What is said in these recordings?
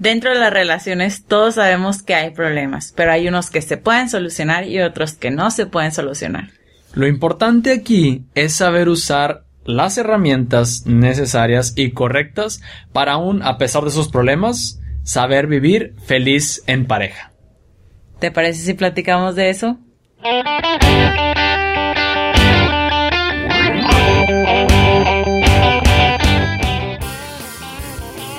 Dentro de las relaciones todos sabemos que hay problemas, pero hay unos que se pueden solucionar y otros que no se pueden solucionar. Lo importante aquí es saber usar las herramientas necesarias y correctas para aún, a pesar de sus problemas, saber vivir feliz en pareja. ¿Te parece si platicamos de eso?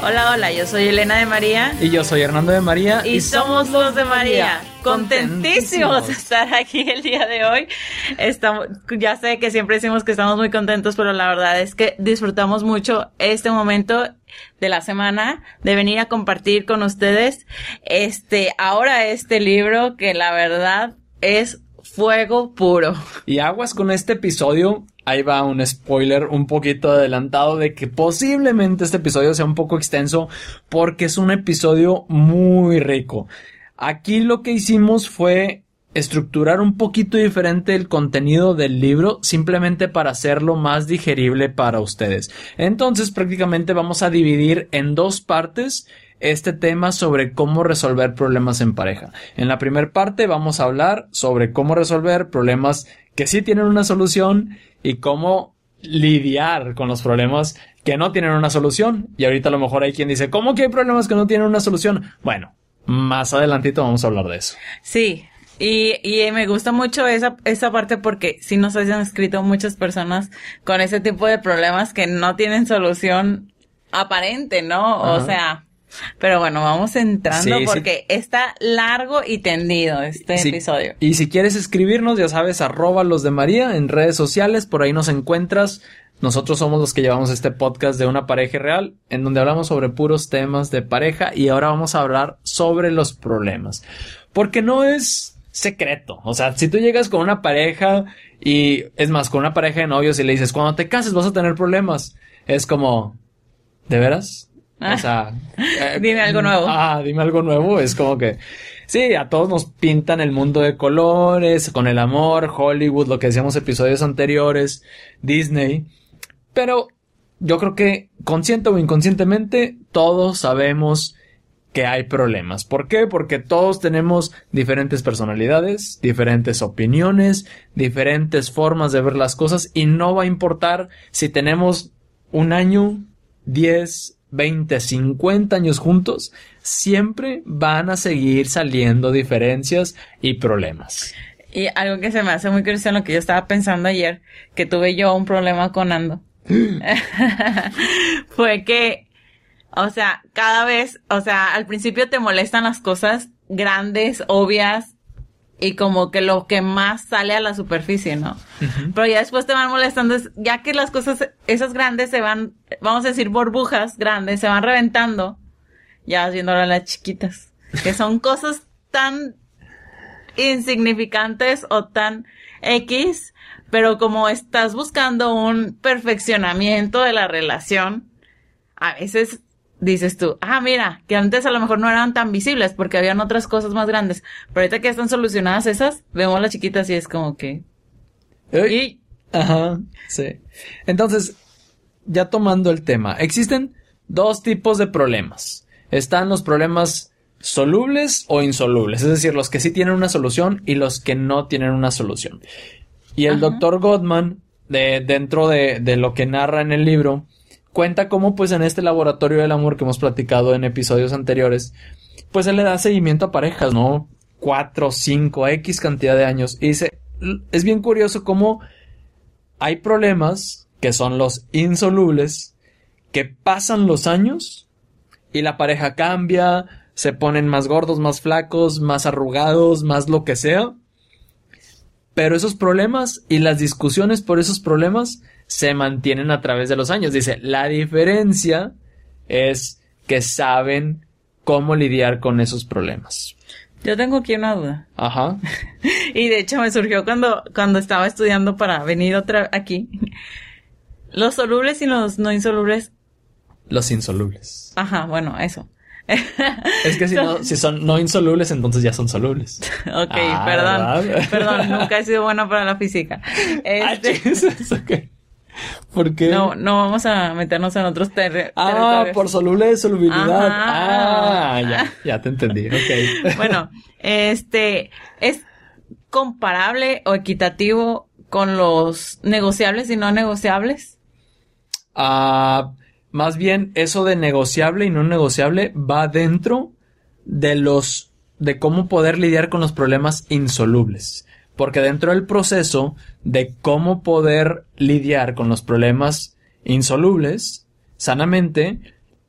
Hola, hola, yo soy Elena de María. Y yo soy Hernando de María. Y, somos los de María. Contentísimos de estar aquí el día de hoy. Estamos, ya sé que siempre decimos que estamos muy contentos, pero la verdad es que disfrutamos mucho este momento de la semana de venir a compartir con ustedes este, ahora este libro que la verdad es fuego puro. Y aguas con este episodio ahí va un spoiler un poquito adelantado de que posiblemente este episodio sea un poco extenso porque es un episodio muy rico. Aquí lo que hicimos fue estructurar un poquito diferente el contenido del libro simplemente para hacerlo más digerible para ustedes. Entonces prácticamente vamos a dividir en dos partes este tema sobre cómo resolver problemas en pareja. En la primera parte vamos a hablar sobre cómo resolver problemas que sí tienen una solución y cómo lidiar con los problemas que no tienen una solución. Y ahorita a lo mejor hay quien dice, ¿cómo que hay problemas que no tienen una solución? Bueno, más adelantito vamos a hablar de eso. Sí, y, y me gusta mucho esa, esa parte porque sí nos han escrito muchas personas con ese tipo de problemas que no tienen solución aparente, ¿no? O sea, pero bueno, vamos entrando porque está largo y tendido este episodio. Y si quieres escribirnos, ya sabes, arroba los de María en redes sociales, por ahí nos encuentras. Nosotros somos los que llevamos este podcast de una pareja real, en donde hablamos sobre puros temas de pareja y ahora vamos a hablar sobre los problemas. Porque no es secreto. O sea, si tú llegas con una pareja y es más, con una pareja de novios y le dices, cuando te cases vas a tener problemas, es como, ¿de veras? O sea, eh, dime algo nuevo. Ah, dime algo nuevo. Es como que, sí, a todos nos pintan el mundo de colores, con el amor, Hollywood, lo que decíamos episodios anteriores, Disney. Pero yo creo que consciente o inconscientemente todos sabemos que hay problemas. ¿Por qué? Porque todos tenemos diferentes personalidades, diferentes opiniones, diferentes formas de ver las cosas y no va a importar si tenemos un año, diez, 20, 50 años juntos, siempre van a seguir saliendo diferencias y problemas. Y algo que se me hace muy curioso en lo que yo estaba pensando ayer, que tuve yo un problema con Ando, fue que, o sea, cada vez, o sea, al principio te molestan las cosas grandes, obvias, y como que lo que más sale a la superficie, ¿no? Pero ya después te van molestando, ya que las cosas, esas grandes se van, vamos a decir burbujas grandes, se van reventando, ya vas viendo ahora las chiquitas, que son cosas tan insignificantes o tan X, pero como estás buscando un perfeccionamiento de la relación, a veces dices tú, ah, mira, que antes a lo mejor no eran tan visibles porque habían otras cosas más grandes, pero ahorita que están solucionadas esas, vemos las chiquitas y es como que... Y... Ajá, sí. Entonces, ya tomando el tema, existen dos tipos de problemas. Están los problemas solubles o insolubles, es decir, los que sí tienen una solución y los que no tienen una solución. Y el doctor Gottman, de, dentro de, de lo que narra en el libro, cuenta cómo pues en este laboratorio del amor que hemos platicado en episodios anteriores, pues él le da seguimiento a parejas, ¿no? Cuatro, cinco, X cantidad de años. Y dice, es bien curioso cómo hay problemas que son los insolubles, que pasan los años y la pareja cambia, se ponen más gordos, más flacos, más arrugados, más lo que sea. Pero esos problemas y las discusiones por esos problemas se mantienen a través de los años. Dice, la diferencia es que saben cómo lidiar con esos problemas. Yo tengo aquí una duda. Ajá. y de hecho me surgió cuando, cuando estaba estudiando para venir otra aquí. Los solubles y los no insolubles. Los insolubles. Ajá, bueno, eso. Es que si, no, si son no insolubles, entonces ya son solubles. ok, ah, perdón. Perdón, nunca he sido bueno para la física. Ah, este... ¿Por qué? No, no vamos a meternos en otros terrenos. Ah, por soluble de solubilidad. Ah, ya te entendí, ok. bueno, este, ¿es comparable o equitativo con los negociables y no negociables? Ah, más bien, eso de negociable y no negociable va dentro de los, de cómo poder lidiar con los problemas insolubles. Porque dentro del proceso de cómo poder lidiar con los problemas insolubles, sanamente,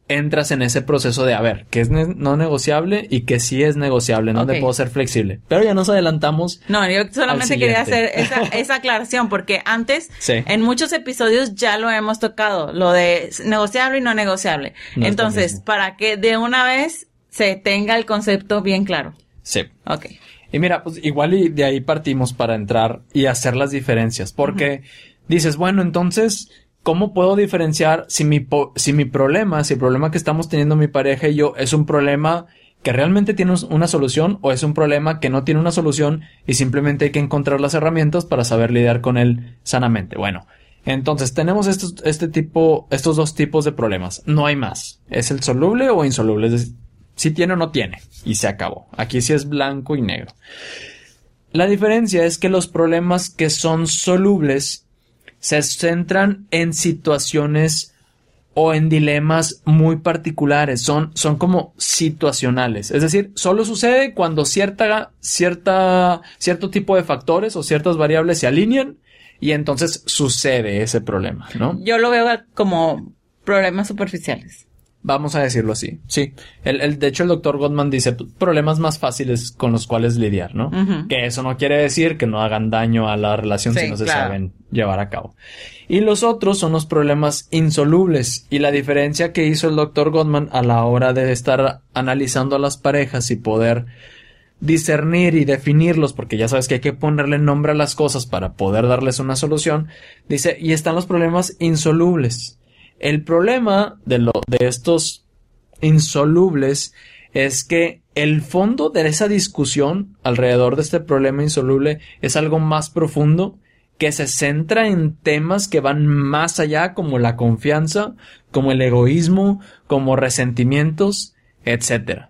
entras en ese proceso de a ver, qué es no negociable y que sí es negociable, no puedo ser flexible. Pero ya nos adelantamos. No, yo solamente quería hacer esa, aclaración porque antes, en muchos episodios ya lo hemos tocado, lo de negociable y no negociable. Entonces, para que de una vez se tenga el concepto bien claro. Sí. Ok. Y mira, pues igual y de ahí partimos para entrar y hacer las diferencias, porque dices, bueno, entonces, ¿cómo puedo diferenciar si mi, si mi problema, si el problema que estamos teniendo mi pareja y yo es un problema que realmente tiene una solución o es un problema que no tiene una solución y simplemente hay que encontrar las herramientas para saber lidiar con él sanamente? Bueno, entonces tenemos estos, este tipo, estos dos tipos de problemas. No hay más. ¿Es el soluble o insoluble? Es si tiene o no tiene. Y se acabó. Aquí sí es blanco y negro. La diferencia es que los problemas que son solubles se centran en situaciones o en dilemas muy particulares, son, son como situacionales. Es decir, solo sucede cuando cierta, cierta, cierto tipo de factores o ciertas variables se alinean y entonces sucede ese problema, ¿no? Yo lo veo como problemas superficiales. Vamos a decirlo así. Sí. El, el, de hecho, el doctor Gottman dice problemas más fáciles con los cuales lidiar, ¿no? Que eso no quiere decir que no hagan daño a la relación si no se saben llevar a cabo. Y los otros son los problemas insolubles. Y la diferencia que hizo el doctor Gottman a la hora de estar analizando a las parejas y poder discernir y definirlos, porque ya sabes que hay que ponerle nombre a las cosas para poder darles una solución, dice, y están los problemas insolubles. El problema de, de estos insolubles es que el fondo de esa discusión alrededor de este problema insoluble es algo más profundo que se centra en temas que van más allá como la confianza, como el egoísmo, como resentimientos, etc.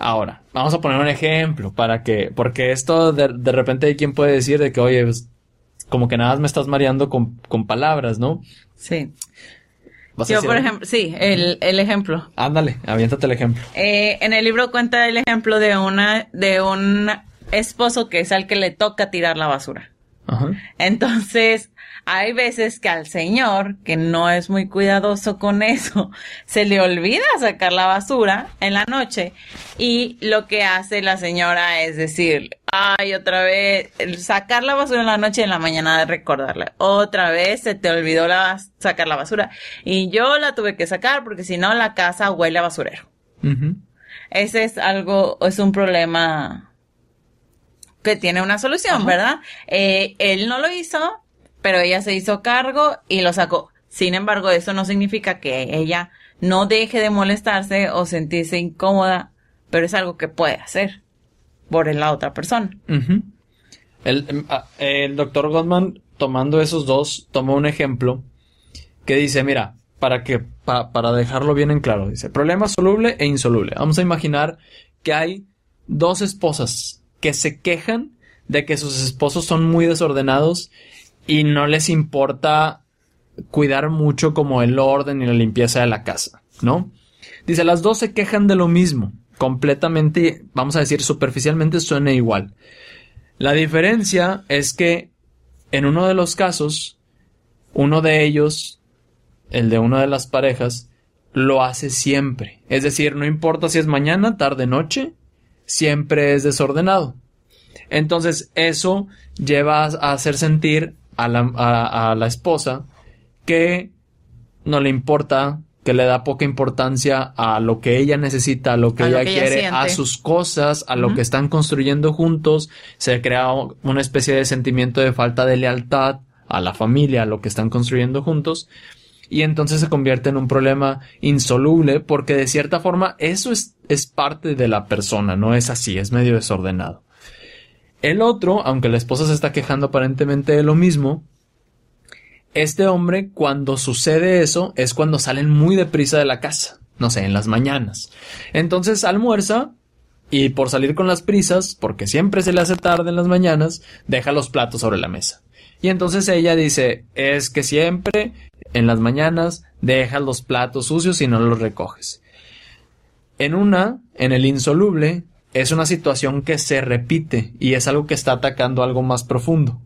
Ahora, vamos a poner un ejemplo para que, porque esto de, de repente hay quien puede decir de que, oye, pues, como que nada más me estás mareando con, con palabras, ¿no? Sí. Yo, por ejemplo, sí, el, el ejemplo. Ándale, aviéntate el ejemplo. Eh, en el libro cuenta el ejemplo de una, de un esposo que es al que le toca tirar la basura. Ajá. Entonces, hay veces que al señor, que no es muy cuidadoso con eso, se le olvida sacar la basura en la noche y lo que hace la señora es decir, ay, otra vez, sacar la basura en la noche y en la mañana de recordarle, otra vez se te olvidó la, sacar la basura y yo la tuve que sacar porque si no la casa huele a basurero. Ese es algo, es un problema tiene una solución, ¿verdad? Eh, él no lo hizo, pero ella se hizo cargo y lo sacó. Sin embargo, eso no significa que ella no deje de molestarse o sentirse incómoda, pero es algo que puede hacer por la otra persona. el, em, ah, el, doctor Goldman, tomando esos dos, tomó un ejemplo que dice, mira, para que, para dejarlo bien en claro, dice, problema soluble e insoluble. Vamos a imaginar que hay dos esposas que se quejan de que sus esposos son muy desordenados y no les importa cuidar mucho como el orden y la limpieza de la casa, ¿no? Dice, las dos se quejan de lo mismo, completamente, vamos a decir, superficialmente suena igual. La diferencia es que en uno de los casos, uno de ellos, el de una de las parejas, lo hace siempre. Es decir, no importa si es mañana, tarde, noche, siempre es desordenado. Entonces, eso lleva a hacer sentir a la, a, la esposa que no le importa, que le da poca importancia a lo que ella necesita, a lo que, ella, quiere, a sus cosas, a lo que están construyendo juntos. Se crea una especie de sentimiento de falta de lealtad a la familia, a lo que están construyendo juntos. Y entonces se convierte en un problema insoluble porque de cierta forma eso es, es parte de la persona, no es así, es medio desordenado. El otro, aunque la esposa se está quejando aparentemente de lo mismo, este hombre, cuando sucede eso, es cuando salen muy deprisa de la casa, no sé, en las mañanas. Entonces almuerza y por salir con las prisas, porque siempre se le hace tarde en las mañanas, deja los platos sobre la mesa. Y entonces ella dice, es que siempre en las mañanas dejas los platos sucios y no los recoges. En una, en el insoluble, es una situación que se repite y es algo que está atacando algo más profundo.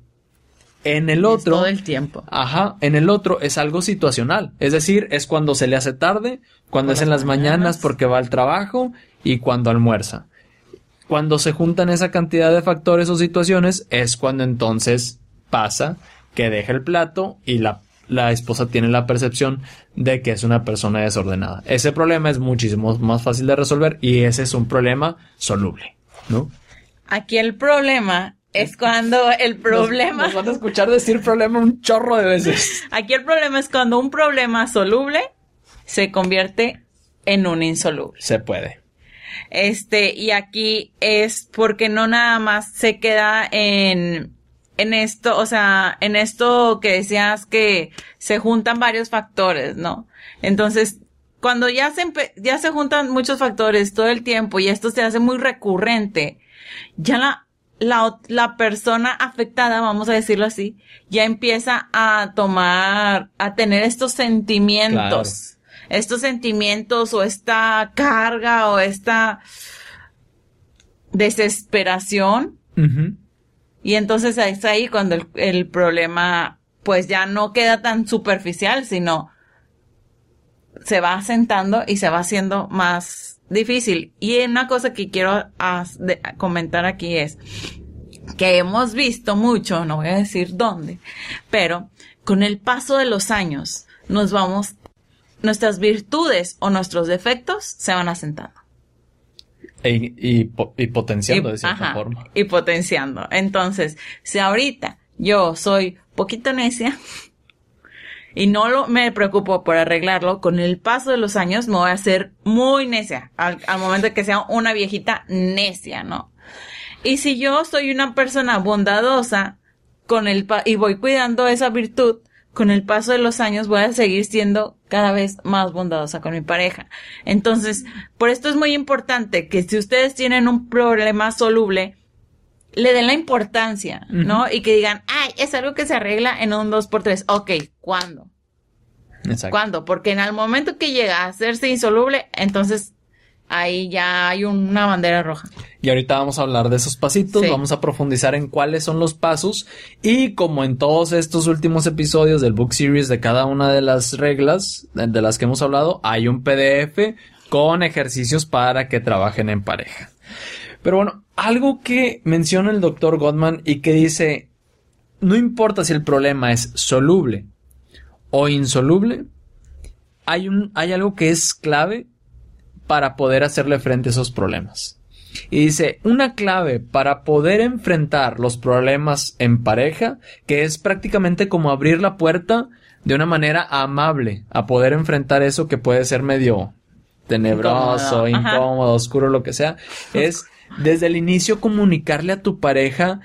En el otro. todo el tiempo. Ajá. En el otro es algo situacional. Es decir, es cuando se le hace tarde, cuando es en las mañanas porque va al trabajo y cuando almuerza. Cuando se juntan esa cantidad de factores o situaciones es cuando entonces pasa que deja el plato y la, la esposa tiene la percepción de que es una persona desordenada. Ese problema es muchísimo más fácil de resolver y ese es un problema soluble, ¿no? Aquí el problema es cuando el problema. Nos, van a escuchar decir problema un chorro de veces. Aquí el problema es cuando un problema soluble se convierte en un insoluble. Se puede. Este, y aquí es porque no nada más se queda en, en esto, o sea, en esto que decías que se juntan varios factores, ¿no? Entonces, cuando ya se, ya se juntan muchos factores todo el tiempo y esto se hace muy recurrente, ya la, la, la persona afectada, vamos a decirlo así, ya empieza a tomar, a tener estos sentimientos estos sentimientos o esta carga o esta desesperación. Y entonces es ahí cuando el, problema pues ya no queda tan superficial, sino se va asentando y se va haciendo más difícil. Y una cosa que quiero comentar aquí es que hemos visto mucho, no voy a decir dónde, pero con el paso de los años nos vamos nuestras virtudes o nuestros defectos se van asentando. E, y, potenciando de cierta forma. Y potenciando. Entonces, si ahorita yo soy poquito necia y no lo, me preocupo por arreglarlo, con el paso de los años me voy a hacer muy necia. Al, momento de que sea una viejita necia, ¿no? Y si yo soy una persona bondadosa con el y voy cuidando esa virtud, con el paso de los años voy a seguir siendo cada vez más bondadosa con mi pareja. Entonces, por esto es muy importante que si ustedes tienen un problema soluble, le den la importancia, ¿no? Y que digan, ay, es algo que se arregla en un dos por tres. Ok, ¿cuándo? Exacto. ¿Cuándo? Porque en el momento que llega a hacerse insoluble, entonces ahí ya hay una bandera roja. Y ahorita vamos a hablar de esos pasitos, vamos a profundizar en cuáles son los pasos y como en todos estos últimos episodios del book series de cada una de las reglas de las que hemos hablado, hay un PDF con ejercicios para que trabajen en pareja. Pero bueno, algo que menciona el doctor Gottman y que dice, no importa si el problema es soluble o insoluble, hay, un, hay algo que es clave para poder hacerle frente a esos problemas. Y dice, una clave para poder enfrentar los problemas en pareja, que es prácticamente como abrir la puerta de una manera amable a poder enfrentar eso que puede ser medio tenebroso, incómodo, oscuro, lo que sea, es desde el inicio comunicarle a tu pareja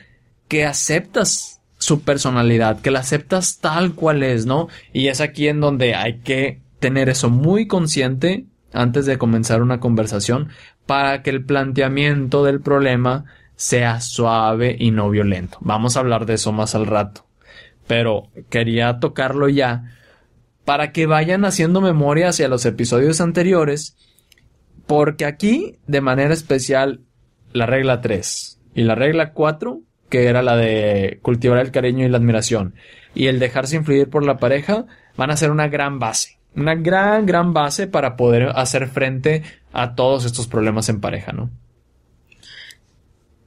que aceptas su personalidad, que la aceptas tal cual es, ¿no? Y es aquí en donde hay que tener eso muy consciente antes de comenzar una conversación para que el planteamiento del problema sea suave y no violento. Vamos a hablar de eso más al rato. Pero quería tocarlo ya para que vayan haciendo memoria hacia los episodios anteriores, porque aquí, de manera especial, la regla 3 y la regla 4, que era la de cultivar el cariño y la admiración, y el dejarse influir por la pareja, van a ser una gran base una gran, gran base para poder hacer frente a todos estos problemas en pareja, ¿no?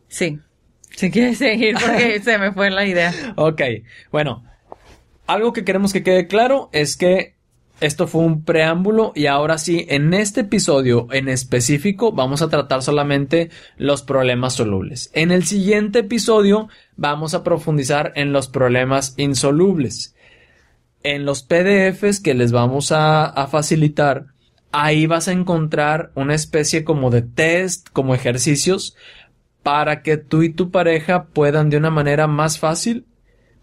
Sí. Si quieres seguir porque se me fue la idea. Ok. Bueno, algo que queremos que quede claro es que esto fue un preámbulo y ahora sí, en este episodio en específico vamos a tratar solamente los problemas solubles. En el siguiente episodio vamos a profundizar en los problemas insolubles en los PDFs que les vamos a, facilitar, ahí vas a encontrar una especie como de test, como ejercicios, para que tú y tu pareja puedan de una manera más fácil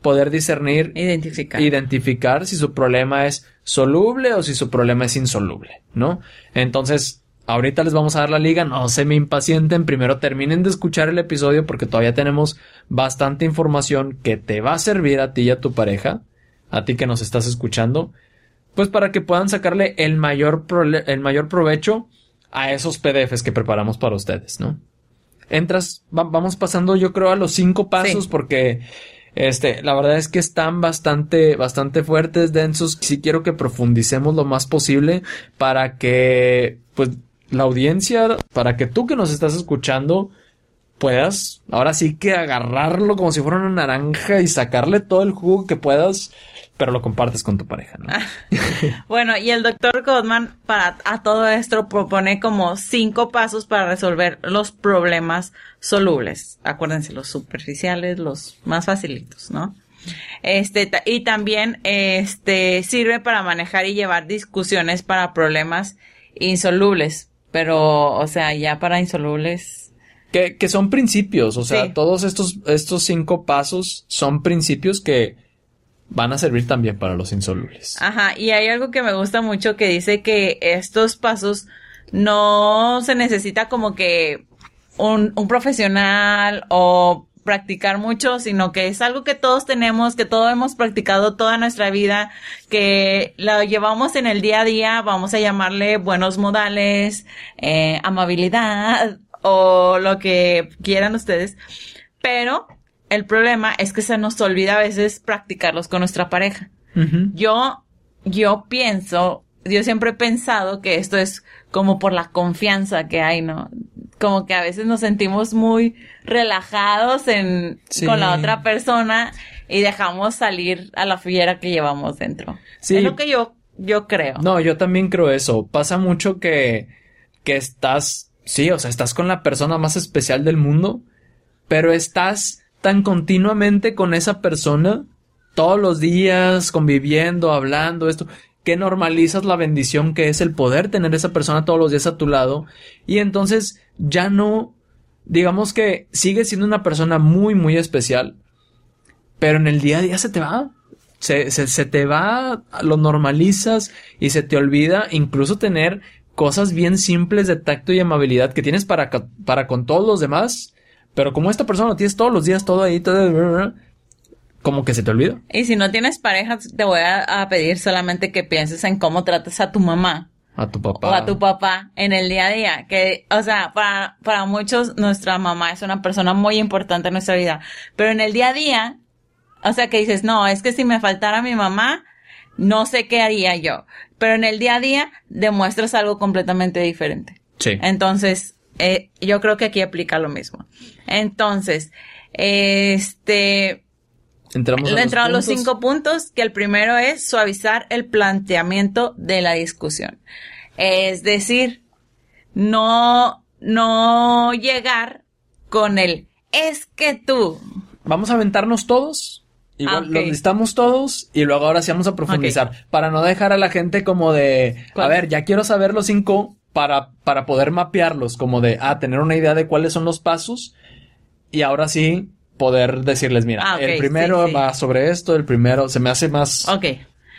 poder discernir, identificar. identificar si su problema es soluble o si su problema es insoluble, ¿no? Entonces, ahorita les vamos a dar la liga, no se me impacienten, primero terminen de escuchar el episodio porque todavía tenemos bastante información que te va a servir a ti y a tu pareja, a ti que nos estás escuchando, pues para que puedan sacarle el mayor, el mayor provecho a esos PDFs que preparamos para ustedes, ¿no? Entras, vamos pasando yo creo a los cinco pasos porque este, la verdad es que están bastante, bastante fuertes, densos. Sí quiero que profundicemos lo más posible para que, pues, la audiencia, para que tú que nos estás escuchando puedas ahora sí que agarrarlo como si fuera una naranja y sacarle todo el jugo que puedas, pero lo compartes con tu pareja, ¿no? bueno, y el doctor Goldman para a todo esto propone como cinco pasos para resolver los problemas solubles. Acuérdense, los superficiales, los más facilitos, ¿no? Este, y también, este, sirve para manejar y llevar discusiones para problemas insolubles pero, o sea, ya para insolubles. Que, que son principios, o sea, todos estos, estos cinco pasos son principios que van a servir también para los insolubles. Ajá, y hay algo que me gusta mucho que dice que estos pasos no se necesita como que un, un profesional o practicar mucho, sino que es algo que todos tenemos, que todos hemos practicado toda nuestra vida, que lo llevamos en el día a día, vamos a llamarle buenos modales, eh, amabilidad o lo que quieran ustedes. Pero el problema es que se nos olvida a veces practicarlos con nuestra pareja. Yo, yo pienso, yo siempre he pensado que esto es como por la confianza que hay, ¿no? como que a veces nos sentimos muy relajados en, con la otra persona y dejamos salir a la fiera que llevamos dentro. Sí. Es lo que yo, yo creo. No, yo también creo eso. Pasa mucho que, que estás, sí, o sea, estás con la persona más especial del mundo, pero estás tan continuamente con esa persona todos los días conviviendo, hablando, esto, que normalizas la bendición que es el poder tener esa persona todos los días a tu lado y entonces ya no, digamos que sigue siendo una persona muy, muy especial, pero en el día a día se te va. Se, se, te va, lo normalizas y se te olvida incluso tener cosas bien simples de tacto y amabilidad que tienes para, para con todos los demás, pero como esta persona lo tienes todos los días, todo ahí, todo, como que se te olvida. Y si no tienes pareja, te voy a, pedir solamente que pienses en cómo tratas a tu mamá. A tu papá. O a tu papá en el día a día. Que, o sea, para, para muchos nuestra mamá es una persona muy importante en nuestra vida. Pero en el día a día, o sea, que dices, no, es que si me faltara mi mamá, no sé qué haría yo. Pero en el día a día demuestras algo completamente diferente. Sí. Entonces, eh, yo creo que aquí aplica lo mismo. Entonces, este, Entramos a los, cinco puntos, que el primero es suavizar el planteamiento de la discusión. Es decir, no, no llegar con el es que tú. Vamos a aventarnos todos. Igual ah, los listamos todos y luego ahora sí vamos a profundizar. Para no dejar a la gente como de, a ver, ya quiero saber los cinco para, para poder mapearlos, como de, ah, tener una idea de cuáles son los pasos. Y ahora sí, poder decirles, mira, ah, el primero va sobre esto, el primero se me hace más... Ok.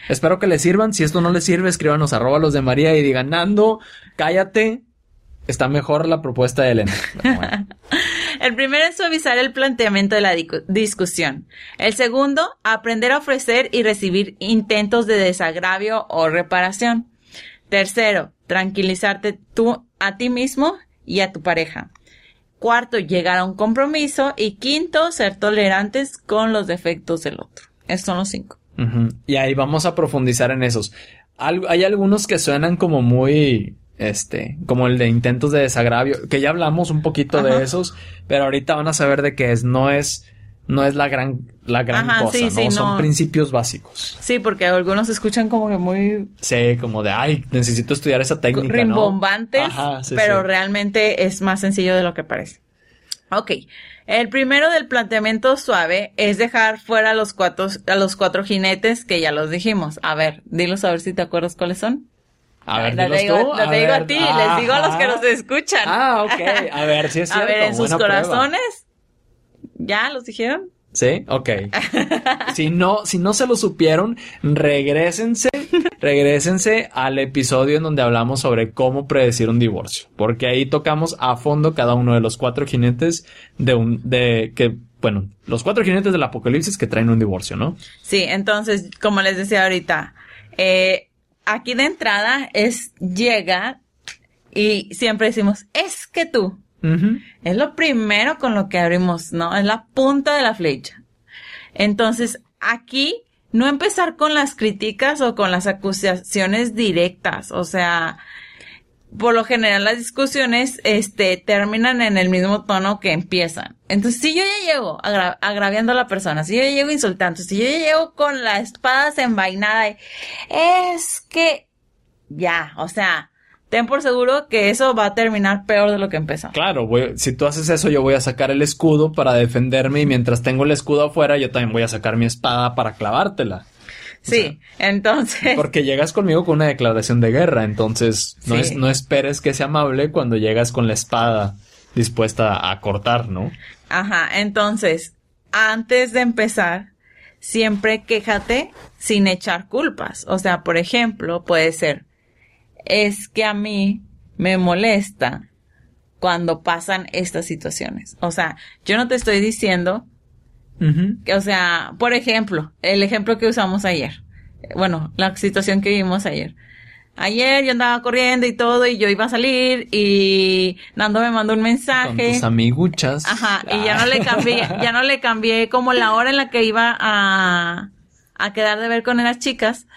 Espero que les sirvan. Si esto no les sirve, escríbanos arroba los de María y digan, Nando, cállate. Está mejor la propuesta de Elena. el primero es suavizar el planteamiento de la discusión. El segundo, aprender a ofrecer y recibir intentos de desagravio o reparación. Tercero, tranquilizarte tú a ti mismo y a tu pareja. Cuarto, llegar a un compromiso. Y quinto, ser tolerantes con los defectos del otro. Estos son los cinco. Y ahí vamos a profundizar en esos. hay algunos que suenan como muy, este, como el de intentos de desagravio, que ya hablamos un poquito de esos, pero ahorita van a saber de qué es. No es no es la gran, la gran cosa, ¿no? Son principios básicos. Sí, porque algunos escuchan como que muy... Sí, como de, ay, necesito estudiar esa técnica, Rimbombantes, pero realmente es más sencillo de lo que parece. Ok. El primero del planteamiento suave es dejar fuera a los cuatro, a los cuatro jinetes que ya los dijimos. A ver, dilos a ver si te acuerdas cuáles son. A ver, dilos digo, tú. Lo digo a ti, les digo a los que nos escuchan. Ah, ok. A ver, si es cierto. A ver, en sus corazones ¿Ya los dijeron? ¿Sí? Ok. si no, si no se lo supieron, regresense, regresense al episodio en donde hablamos sobre cómo predecir un divorcio. Porque ahí tocamos a fondo cada uno de los cuatro jinetes de un, de que, bueno, los cuatro jinetes del apocalipsis que traen un divorcio, ¿no? Sí, entonces, como les decía ahorita, eh, aquí de entrada es llega y siempre decimos, es que tú, es lo primero con lo que abrimos, ¿no? Es la punta de la flecha. Entonces, aquí no empezar con las críticas o con las acusaciones directas, o sea, por lo general las discusiones este terminan en el mismo tono que empiezan. Entonces, si yo ya llego agraviando a la persona, si yo ya llego insultando, si yo ya llego con la espada desenvainada, es que ya, o sea, ten por seguro que eso va a terminar peor de lo que empezó. Claro, si tú haces eso, yo voy a sacar el escudo para defenderme y mientras tengo el escudo afuera, yo también voy a sacar mi espada para clavártela. Sí, entonces. Porque llegas conmigo con una declaración de guerra, entonces no, no esperes que sea amable cuando llegas con la espada dispuesta a cortar, ¿no? Ajá, entonces, antes de empezar, siempre quéjate sin echar culpas. O sea, por ejemplo, puede ser, es que a mí me molesta cuando pasan estas situaciones. O sea, yo no te estoy diciendo que, o sea, por ejemplo, el ejemplo que usamos ayer. Bueno, la situación que vimos ayer. Ayer yo andaba corriendo y todo y yo iba a salir y Nando me mandó un mensaje. Con tus amiguchas. Ajá, y ya no le cambié, ya no le cambié como la hora en la que iba a, a quedar de ver con las chicas.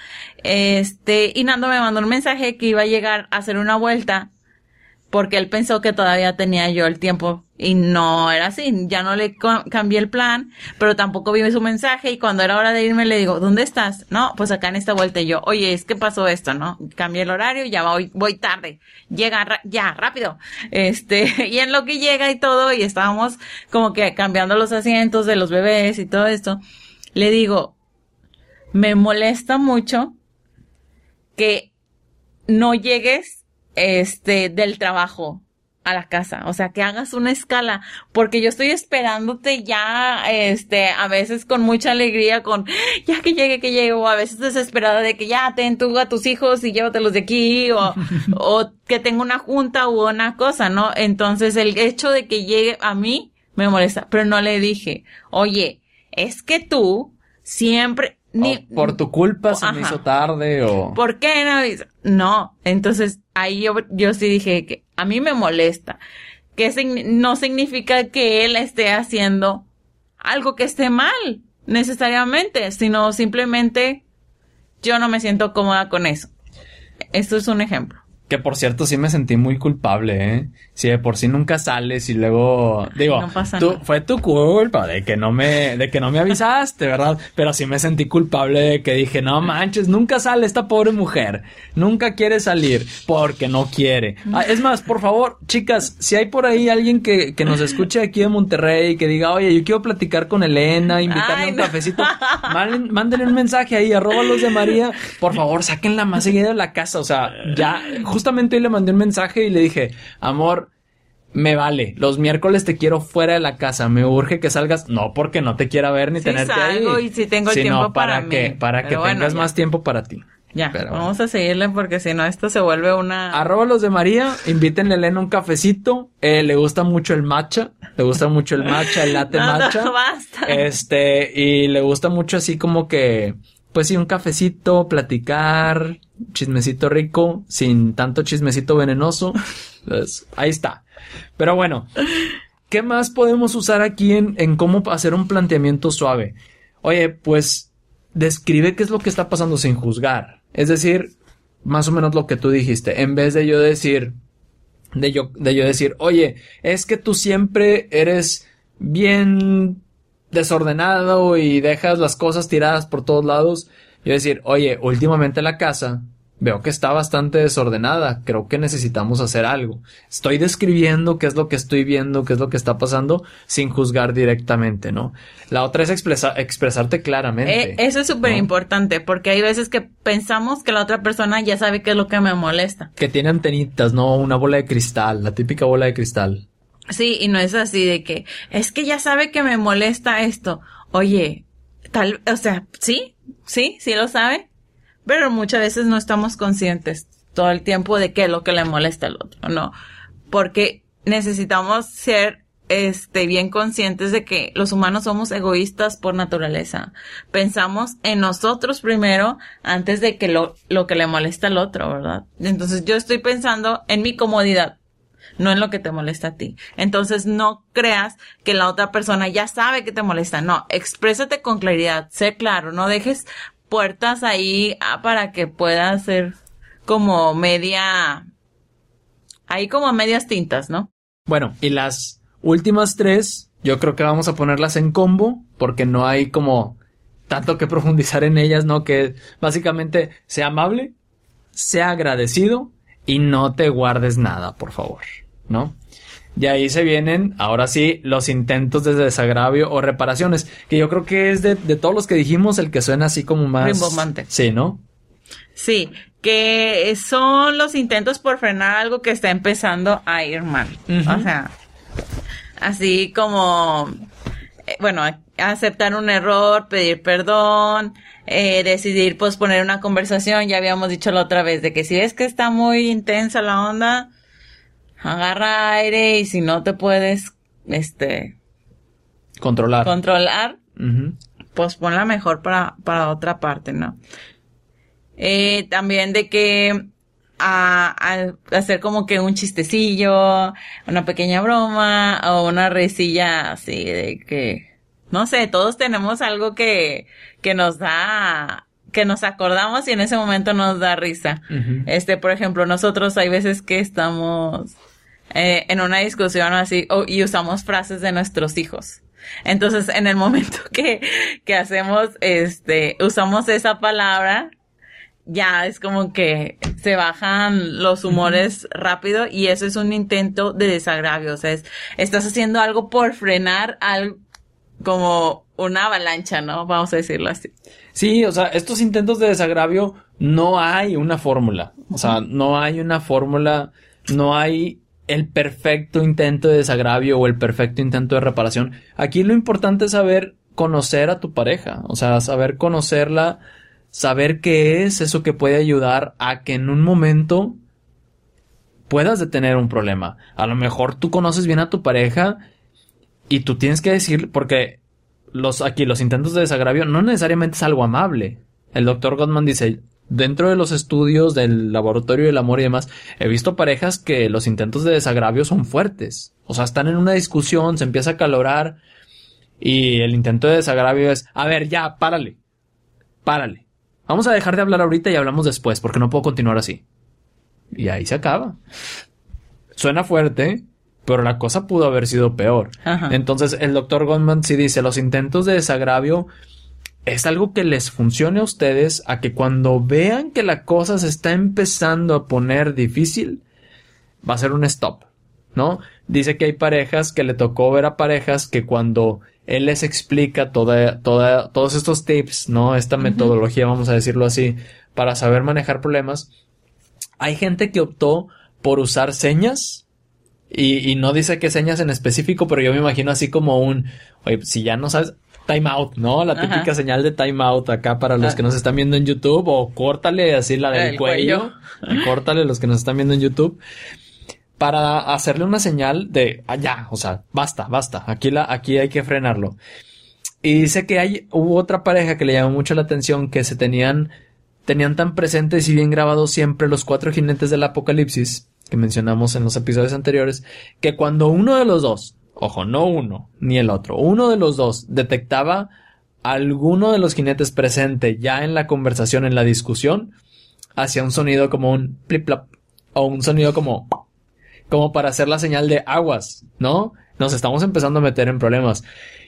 Este, y Nando me mandó un mensaje que iba a llegar a hacer una vuelta porque él pensó que todavía tenía yo el tiempo y no era así. Ya no le cambié el plan, pero tampoco vi su mensaje y cuando era hora de irme le digo, ¿dónde estás? No, pues acá en esta vuelta y yo, oye, es que pasó esto, ¿no? Cambié el horario, ya voy, voy tarde. Llega ya, rápido. Este, y en lo que llega y todo y estábamos como que cambiando los asientos de los bebés y todo esto, le digo, me molesta mucho que no llegues este del trabajo a la casa, o sea, que hagas una escala, porque yo estoy esperándote ya, este, a veces con mucha alegría, con, ya que llegue, que llegue, o a veces desesperada de que ya ten tú a tus hijos y llévatelos de aquí, o, o que tenga una junta u una cosa, ¿no? Entonces, el hecho de que llegue a mí me molesta, pero no le dije, oye, es que tú siempre, ni, por tu culpa se me hizo tarde o... ¿Por qué no? No, entonces ahí yo, yo sí dije que a mí me molesta. Que no significa que él esté haciendo algo que esté mal, necesariamente, sino simplemente yo no me siento cómoda con eso. Esto es un ejemplo. Que por cierto sí me sentí muy culpable, ¿eh? Si de por sí nunca sales y luego digo, no pasa tú, fue tu culpa de que no me de que no me avisaste, ¿verdad? Pero sí me sentí culpable de que dije, "No manches, nunca sale esta pobre mujer. Nunca quiere salir porque no quiere." Ah, es más, por favor, chicas, si hay por ahí alguien que, que nos escuche aquí de Monterrey que diga, "Oye, yo quiero platicar con Elena, invitarle a un cafecito." Mándenle un mensaje ahí arroba los de María. Por favor, sáquenla más seguida de la casa, o sea, ya justamente hoy le mandé un mensaje y le dije, amor, me vale. Los miércoles te quiero fuera de la casa. Me urge que salgas. No porque no te quiera ver ni tenerte ahí. y si tengo el tiempo para, que, Para que tengas más tiempo para ti. Ya, vamos a seguirle porque si no esto se vuelve una... Arroba los de María, invítenle a Elena un cafecito. Eh, le gusta mucho el matcha. Le gusta mucho el matcha, el latte matcha. basta. Este, y le gusta mucho así como que pues sí, un cafecito, platicar, chismecito rico, sin tanto chismecito venenoso. Pues, ahí está. Pero bueno, ¿qué más podemos usar aquí en, en cómo hacer un planteamiento suave? Oye, pues describe qué es lo que está pasando sin juzgar. Es decir, más o menos lo que tú dijiste. En vez de yo decir, de yo, de yo decir, oye, es que tú siempre eres bien desordenado y dejas las cosas tiradas por todos lados, yo decir, oye, últimamente la casa veo que está bastante desordenada, creo que necesitamos hacer algo. Estoy describiendo qué es lo que estoy viendo, qué es lo que está pasando, sin juzgar directamente, ¿no? La otra es expresarte claramente. Eh, eso es súper importante, porque hay veces que pensamos que la otra persona ya sabe qué es lo que me molesta. Que tiene antenitas, no una bola de cristal, la típica bola de cristal. Sí, y no es así de que, es que ya sabe que me molesta esto. oye, tal, o sea, sí, sí, sí lo sabe, pero muchas veces no estamos conscientes todo el tiempo de qué es lo que le molesta al otro, ¿no? Porque necesitamos ser este, bien conscientes de que los humanos somos egoístas por naturaleza. Pensamos en nosotros primero antes de que lo, lo que le molesta al otro, ¿verdad? Entonces yo estoy pensando en mi comodidad, no en lo que te molesta a ti. Entonces no creas que la otra persona ya sabe que te molesta. No, exprésate con claridad, sé claro, no dejes puertas ahí ah, para que pueda ser como media, ahí como medias tintas, ¿no? Bueno, y las últimas tres, yo creo que vamos a ponerlas en combo porque no hay como tanto que profundizar en ellas, ¿no? Que básicamente sea amable, sea agradecido y no te guardes nada, por favor, ¿no? Y ahí se vienen, ahora sí, los intentos de desagravio o reparaciones, que yo creo que es de, todos los que dijimos el que suena así como más... Rimbombante. Sí, ¿no? Sí, que son los intentos por frenar algo que está empezando a ir mal. O sea, así como, bueno, aceptar un error, pedir perdón, eh, decidir posponer una conversación, ya habíamos dicho la otra vez, de que si ves que está muy intensa la onda, agarra aire y si no te puedes, este, controlar, controlar, posponla mejor para, para otra parte, ¿no? Eh, también de que a, hacer como que un chistecillo, una pequeña broma o una risilla así de que, no sé, todos tenemos algo que, que nos da, que nos acordamos y en ese momento nos da risa. Este, por ejemplo, nosotros hay veces que estamos eh, en una discusión así y usamos frases de nuestros hijos. Entonces, en el momento que, que hacemos, este, usamos esa palabra, ya es como que se bajan los humores rápido y eso es un intento de desagravio. O sea, es, estás haciendo algo por frenar al, como una avalancha, ¿no? Vamos a decirlo así. Sí, o sea, estos intentos de desagravio no hay una fórmula. O sea, no hay una fórmula, no hay el perfecto intento de desagravio o el perfecto intento de reparación. Aquí lo importante es saber conocer a tu pareja, o sea, saber conocerla saber qué es eso que puede ayudar a que en un momento puedas detener un problema. A lo mejor tú conoces bien a tu pareja y tú tienes que decir, porque los, aquí los intentos de desagravio no necesariamente es algo amable. El doctor Gottman dice, dentro de los estudios del laboratorio del amor y demás, he visto parejas que los intentos de desagravio son fuertes. O sea, están en una discusión, se empieza a calorar y el intento de desagravio es, a ver, ya, párale, párale. Vamos a dejar de hablar ahorita y hablamos después, porque no puedo continuar así. Y ahí se acaba. Suena fuerte, pero la cosa pudo haber sido peor. Entonces, el doctor Goldman sí dice, los intentos de desagravio es algo que les funcione a ustedes a que cuando vean que la cosa se está empezando a poner difícil, va a ser un stop, ¿no? Dice que hay parejas que le tocó ver a parejas que cuando él les explica toda, toda, todos estos tips, ¿no? Esta metodología, vamos a decirlo así, para saber manejar problemas. Hay gente que optó por usar señas y, y no dice qué señas en específico, pero yo me imagino así como un, oye, si ya no sabes, time out, ¿no? La típica señal de time out acá para los ah. que nos están viendo en YouTube o córtale así la del cuello. cuello. córtale los que nos están viendo en YouTube para hacerle una señal de allá, ah, o sea, basta, basta, aquí la, aquí hay que frenarlo. Y dice que hay, hubo otra pareja que le llamó mucho la atención que se tenían, tenían tan presentes y bien grabados siempre los cuatro jinetes del apocalipsis que mencionamos en los episodios anteriores, que cuando uno de los dos, ojo, no uno, ni el otro, uno de los dos detectaba alguno de los jinetes presente ya en la conversación, en la discusión, hacía un sonido como un plip plop o un sonido como como para hacer la señal de aguas, ¿no? Nos estamos empezando a meter en problemas.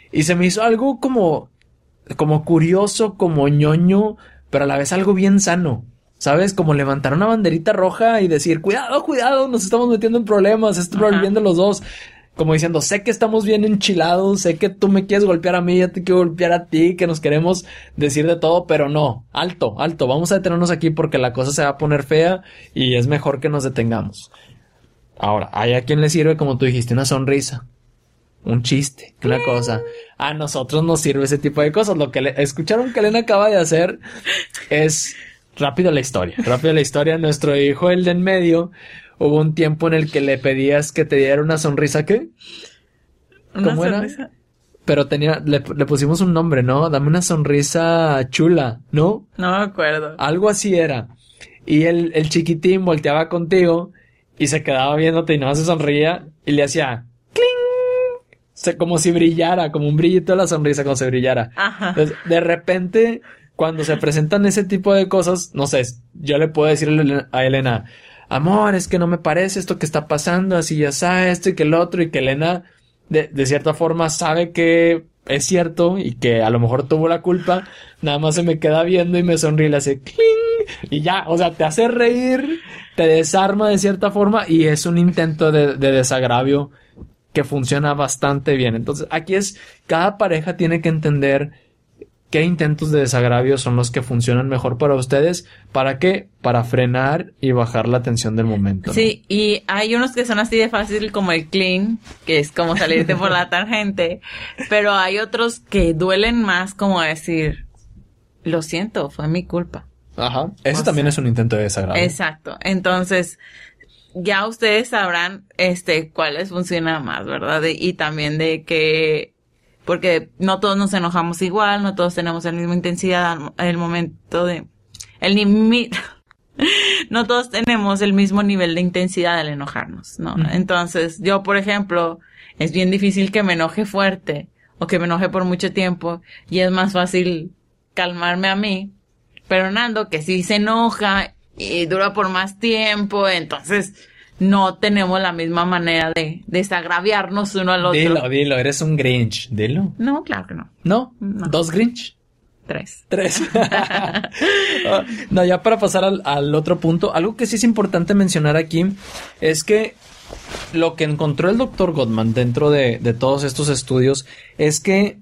Y se me hizo algo como, como curioso, como ñoño, pero a la vez algo bien sano. ¿Sabes? Como levantar una banderita roja y decir, cuidado, cuidado, nos estamos metiendo en problemas, esto va viviendo los dos. Como diciendo, sé que estamos bien enchilados, sé que tú me quieres golpear a mí, yo te quiero golpear a ti, que nos queremos decir de todo, pero no, alto, alto, vamos a detenernos aquí porque la cosa se va a poner fea y es mejor que nos detengamos. Ahora, hay a quien le sirve, como tú dijiste, una sonrisa. un chiste, una cosa. A nosotros nos sirve ese tipo de cosas. Lo que le, escucharon que Elena acaba de hacer es rápido la historia. Rápido la historia. Nuestro hijo, el de en medio, hubo un tiempo en el que le pedías que te diera una sonrisa, ¿qué? ¿Cómo era? Pero tenía, le, pusimos un nombre, ¿no? Dame una sonrisa chula, ¿no? No me acuerdo. Algo así era. Y el, el chiquitín volteaba contigo y se quedaba viéndote y no se sonría y le hacía ¡cling! como si brillara, como un brillito de la sonrisa, como si brillara. Ajá. de repente, cuando se presentan ese tipo de cosas, no sé, yo le puedo decir a Elena, amor, es que no me parece esto que está pasando, así ya sabes, esto y que el otro, y que Elena, de, de cierta forma, sabe que es cierto y que a lo mejor tuvo la culpa, nada más se me queda viendo y me sonríe y le hace ¡cling! Y ya, o sea, te hace reír, te desarma de cierta forma y es un intento de, de desagravio que funciona bastante bien. Entonces, aquí es, cada pareja tiene que entender qué intentos de desagravio son los que funcionan mejor para ustedes. ¿Para qué? Para frenar y bajar la tensión del momento. Sí, y hay unos que son así de fácil como el clean, que es como salirte por la tangente, pero hay otros que duelen más como decir, lo siento, fue mi culpa. Ajá, eso también es un intento de desagravio. Exacto, entonces ya ustedes sabrán este cuáles funcionan más, ¿verdad? y también de que porque no todos nos enojamos igual, no todos tenemos la misma intensidad en el momento de, el ni no todos tenemos el mismo nivel de intensidad al enojarnos, ¿no? Entonces, yo, por ejemplo, es bien difícil que me enoje fuerte o que me enoje por mucho tiempo y es más fácil calmarme a mí. Pero Nando, que sí se enoja y dura por más tiempo, entonces no tenemos la misma manera de desagraviarnos uno al otro. Dilo, dilo, eres un Grinch, dilo. No, claro que no. ¿No? dos Grinch? Tres. Tres. Ah, no, ya para pasar al, otro punto, algo que sí es importante mencionar aquí es que lo que encontró el doctor Gottman dentro de, de todos estos estudios es que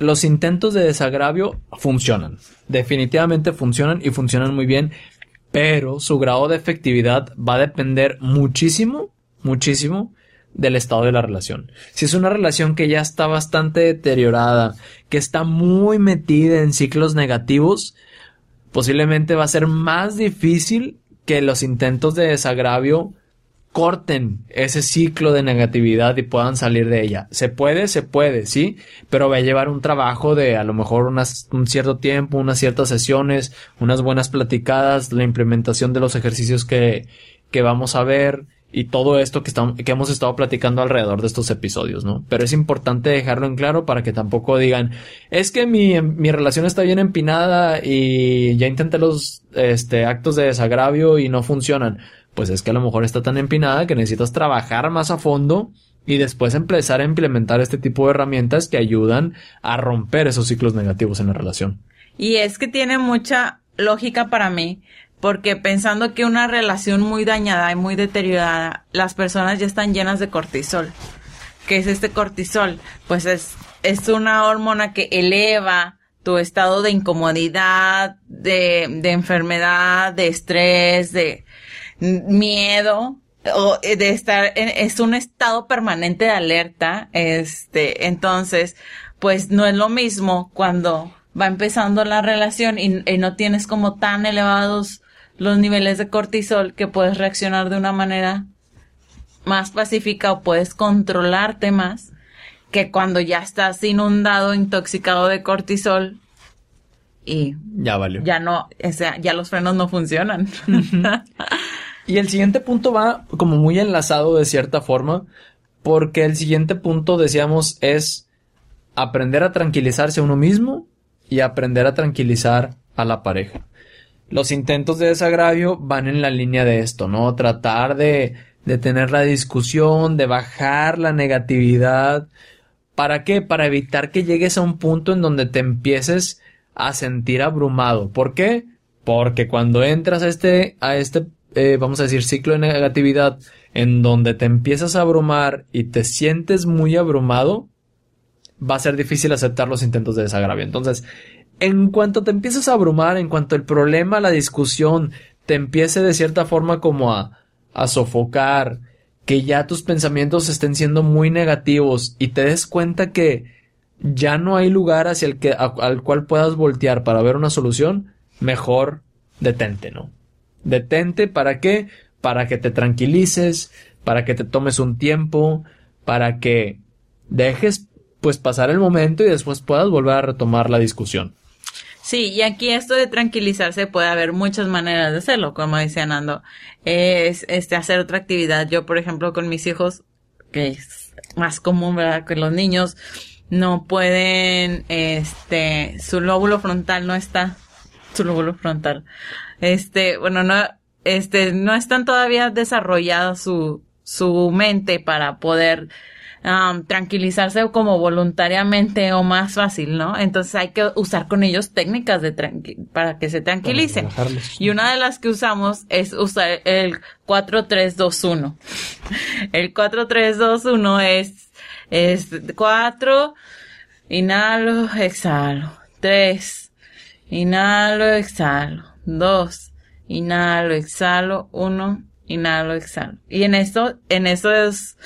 los intentos de desagravio funcionan. Definitivamente funcionan y funcionan muy bien pero su grado de efectividad va a depender muchísimo, muchísimo del estado de la relación. Si es una relación que ya está bastante deteriorada, que está muy metida en ciclos negativos, posiblemente va a ser más difícil que los intentos de desagravio corten ese ciclo de negatividad y puedan salir de ella. Se puede, se puede, sí, pero va a llevar un trabajo de a lo mejor unas, un cierto tiempo, unas ciertas sesiones, unas buenas platicadas, la implementación de los ejercicios que, que vamos a ver y todo esto que, estamos, que hemos estado platicando alrededor de estos episodios, ¿no? Pero es importante dejarlo en claro para que tampoco digan, es que mi, mi relación está bien empinada y ya intenté los este, actos de desagravio y no funcionan pues es que a lo mejor está tan empinada que necesitas trabajar más a fondo y después empezar a implementar este tipo de herramientas que ayudan a romper esos ciclos negativos en la relación. Y es que tiene mucha lógica para mí, porque pensando que una relación muy dañada y muy deteriorada, las personas ya están llenas de cortisol. ¿Qué es este cortisol? Pues es, es una hormona que eleva tu estado de incomodidad, de, de enfermedad, de estrés, de, miedo o eh, de estar en, es un estado permanente de alerta, este, entonces, pues no es lo mismo cuando va empezando la relación y, no tienes como tan elevados los niveles de cortisol que puedes reaccionar de una manera más pacífica o puedes controlarte más que cuando ya estás inundado, intoxicado de cortisol y ya valió. Ya no, o sea, ya los frenos no funcionan. Y el siguiente punto va como muy enlazado de cierta forma, porque el siguiente punto, decíamos, es aprender a tranquilizarse a uno mismo y aprender a tranquilizar a la pareja. Los intentos de desagravio van en la línea de esto, ¿no? Tratar de, de tener la discusión, de bajar la negatividad. ¿Para qué? Para evitar que llegues a un punto en donde te empieces a sentir abrumado. ¿Por qué? Porque cuando entras a este, a este eh, vamos a decir, ciclo de negatividad en donde te empiezas a abrumar y te sientes muy abrumado, va a ser difícil aceptar los intentos de desagravio. Entonces, en cuanto te empiezas a abrumar, en cuanto el problema, la discusión, te empiece de cierta forma como a, a sofocar, que ya tus pensamientos estén siendo muy negativos y te des cuenta que ya no hay lugar hacia el que al cual puedas voltear para ver una solución, mejor detente, ¿no? Detente para qué? Para que te tranquilices, para que te tomes un tiempo, para que dejes pues pasar el momento y después puedas volver a retomar la discusión. Sí, y aquí esto de tranquilizarse puede haber muchas maneras de hacerlo, como decía Nando. Es este hacer otra actividad. Yo, por ejemplo, con mis hijos, que es más común, ¿verdad? Que los niños no pueden, este, su lóbulo frontal no está, su lóbulo frontal, este, bueno, no, este, no están todavía desarrollada su, su mente para poder um, tranquilizarse como voluntariamente o más fácil, ¿no? Entonces hay que usar con ellos técnicas de para que se tranquilicen. Y una de las que usamos es usar el 4321. El 4321 es, es 4, inhalo, exhalo. 3, inhalo, exhalo. 2, inhalo, exhalo. 1, inhalo, exhalo. Y en esto, en estos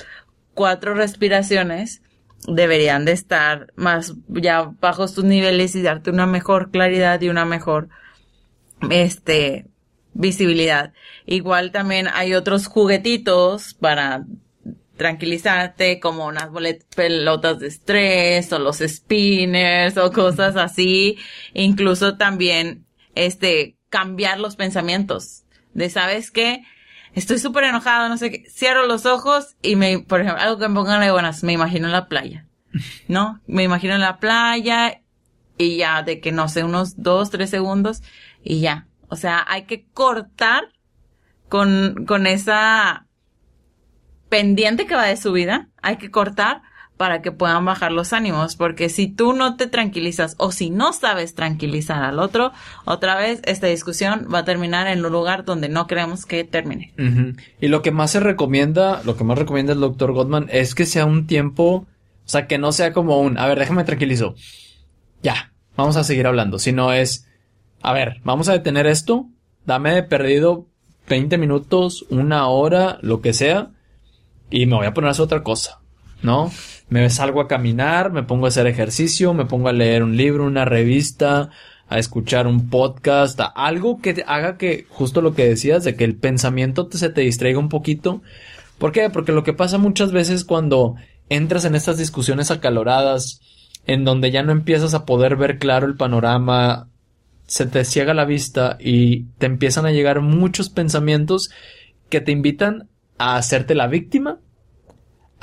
cuatro respiraciones deberían de estar más ya bajos tus niveles y darte una mejor claridad y una mejor este visibilidad. Igual también hay otros juguetitos para tranquilizarte como unas pelotas de estrés o los spinners o cosas así. Incluso también este cambiar los pensamientos de sabes qué estoy súper enojado, no sé qué, cierro los ojos y me, por ejemplo, algo que me pongan de buenas, me imagino en la playa, ¿no? Me imagino en la playa y ya de que no sé, unos dos, tres segundos y ya. O sea, hay que cortar con, con esa pendiente que va de su vida, hay que cortar para que puedan bajar los ánimos, porque si tú no te tranquilizas o si no sabes tranquilizar al otro, otra vez esta discusión va a terminar en un lugar donde no queremos que termine. Y lo que más se recomienda, lo que más recomienda el doctor Gottman es que sea un tiempo, o sea, que no sea como un, a ver, déjame tranquilizo, ya, vamos a seguir hablando, sino es, a ver, vamos a detener esto, dame perdido 20 minutos, una hora, lo que sea, y me voy a poner a hacer otra cosa, ¿no? Me salgo a caminar, me pongo a hacer ejercicio, me pongo a leer un libro, una revista, a escuchar un podcast, algo que haga que, justo lo que decías, de que el pensamiento se te distraiga un poquito. ¿Por qué? Porque lo que pasa muchas veces cuando entras en estas discusiones acaloradas, en donde ya no empiezas a poder ver claro el panorama, se te ciega la vista y te empiezan a llegar muchos pensamientos que te invitan a hacerte la víctima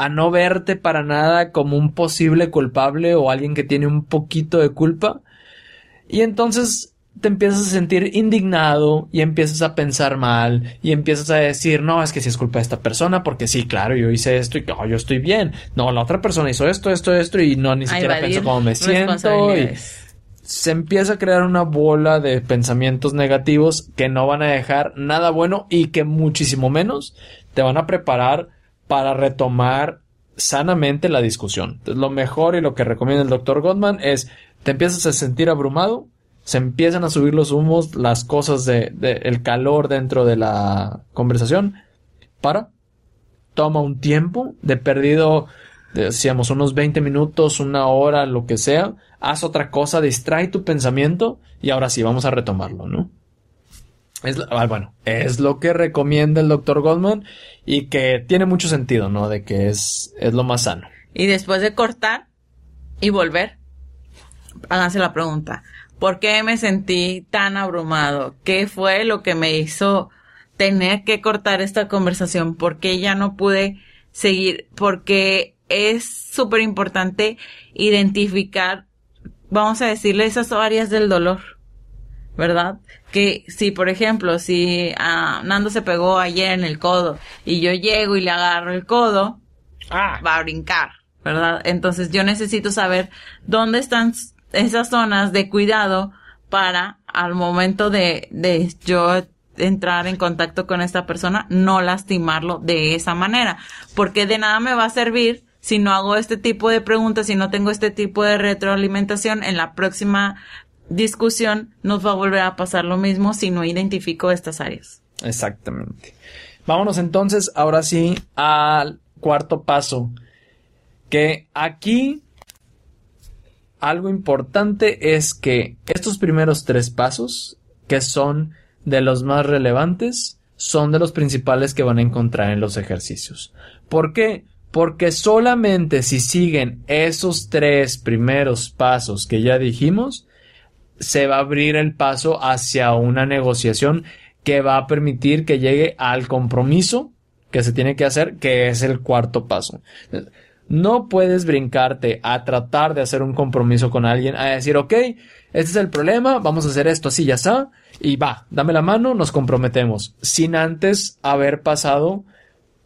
a no verte para nada como un posible culpable o alguien que tiene un poquito de culpa. Y entonces te empiezas a sentir indignado y empiezas a pensar mal y empiezas a decir, no, es que si es culpa de esta persona porque sí, claro, yo hice esto y yo estoy bien. No, la otra persona hizo esto, esto, esto y no, ni siquiera pienso cómo me siento. Y se empieza a crear una bola de pensamientos negativos que no van a dejar nada bueno y que muchísimo menos te van a preparar para retomar sanamente la discusión. Lo mejor y lo que recomienda el doctor Gottman es te empiezas a sentir abrumado, se empiezan a subir los humos, las cosas de, el calor dentro de la conversación. Para, toma un tiempo de perdido, decíamos, unos 20 minutos, una hora, lo que sea, haz otra cosa, distrae tu pensamiento y ahora sí, vamos a retomarlo, ¿no? Es, ah, bueno, es lo que recomienda el doctor Goldman y que tiene mucho sentido, ¿no? De que es, es lo más sano. Y después de cortar y volver, háganse la pregunta, ¿por qué me sentí tan abrumado? ¿Qué fue lo que me hizo tener que cortar esta conversación? ¿Por qué ya no pude seguir? Porque es súper importante identificar, vamos a decirle, esas áreas del dolor ¿verdad? Que si, por ejemplo, si ah, Nando se pegó ayer en el codo y yo llego y le agarro el codo, ah. va a brincar, ¿verdad? Entonces yo necesito saber dónde están esas zonas de cuidado para al momento de, de yo entrar en contacto con esta persona, no lastimarlo de esa manera, porque de nada me va a servir si no hago este tipo de preguntas, si no tengo este tipo de retroalimentación en la próxima discusión nos va a volver a pasar lo mismo si no identifico estas áreas. Exactamente. Vámonos entonces ahora sí al cuarto paso. Que aquí algo importante es que estos primeros tres pasos, que son de los más relevantes, son de los principales que van a encontrar en los ejercicios. ¿Por qué? Porque solamente si siguen esos tres primeros pasos que ya dijimos, se va a abrir el paso hacia una negociación que va a permitir que llegue al compromiso que se tiene que hacer, que es el cuarto paso. No puedes brincarte a tratar de hacer un compromiso con alguien, a decir, ok, este es el problema, vamos a hacer esto así, ya está, y va, dame la mano, nos comprometemos, sin antes haber pasado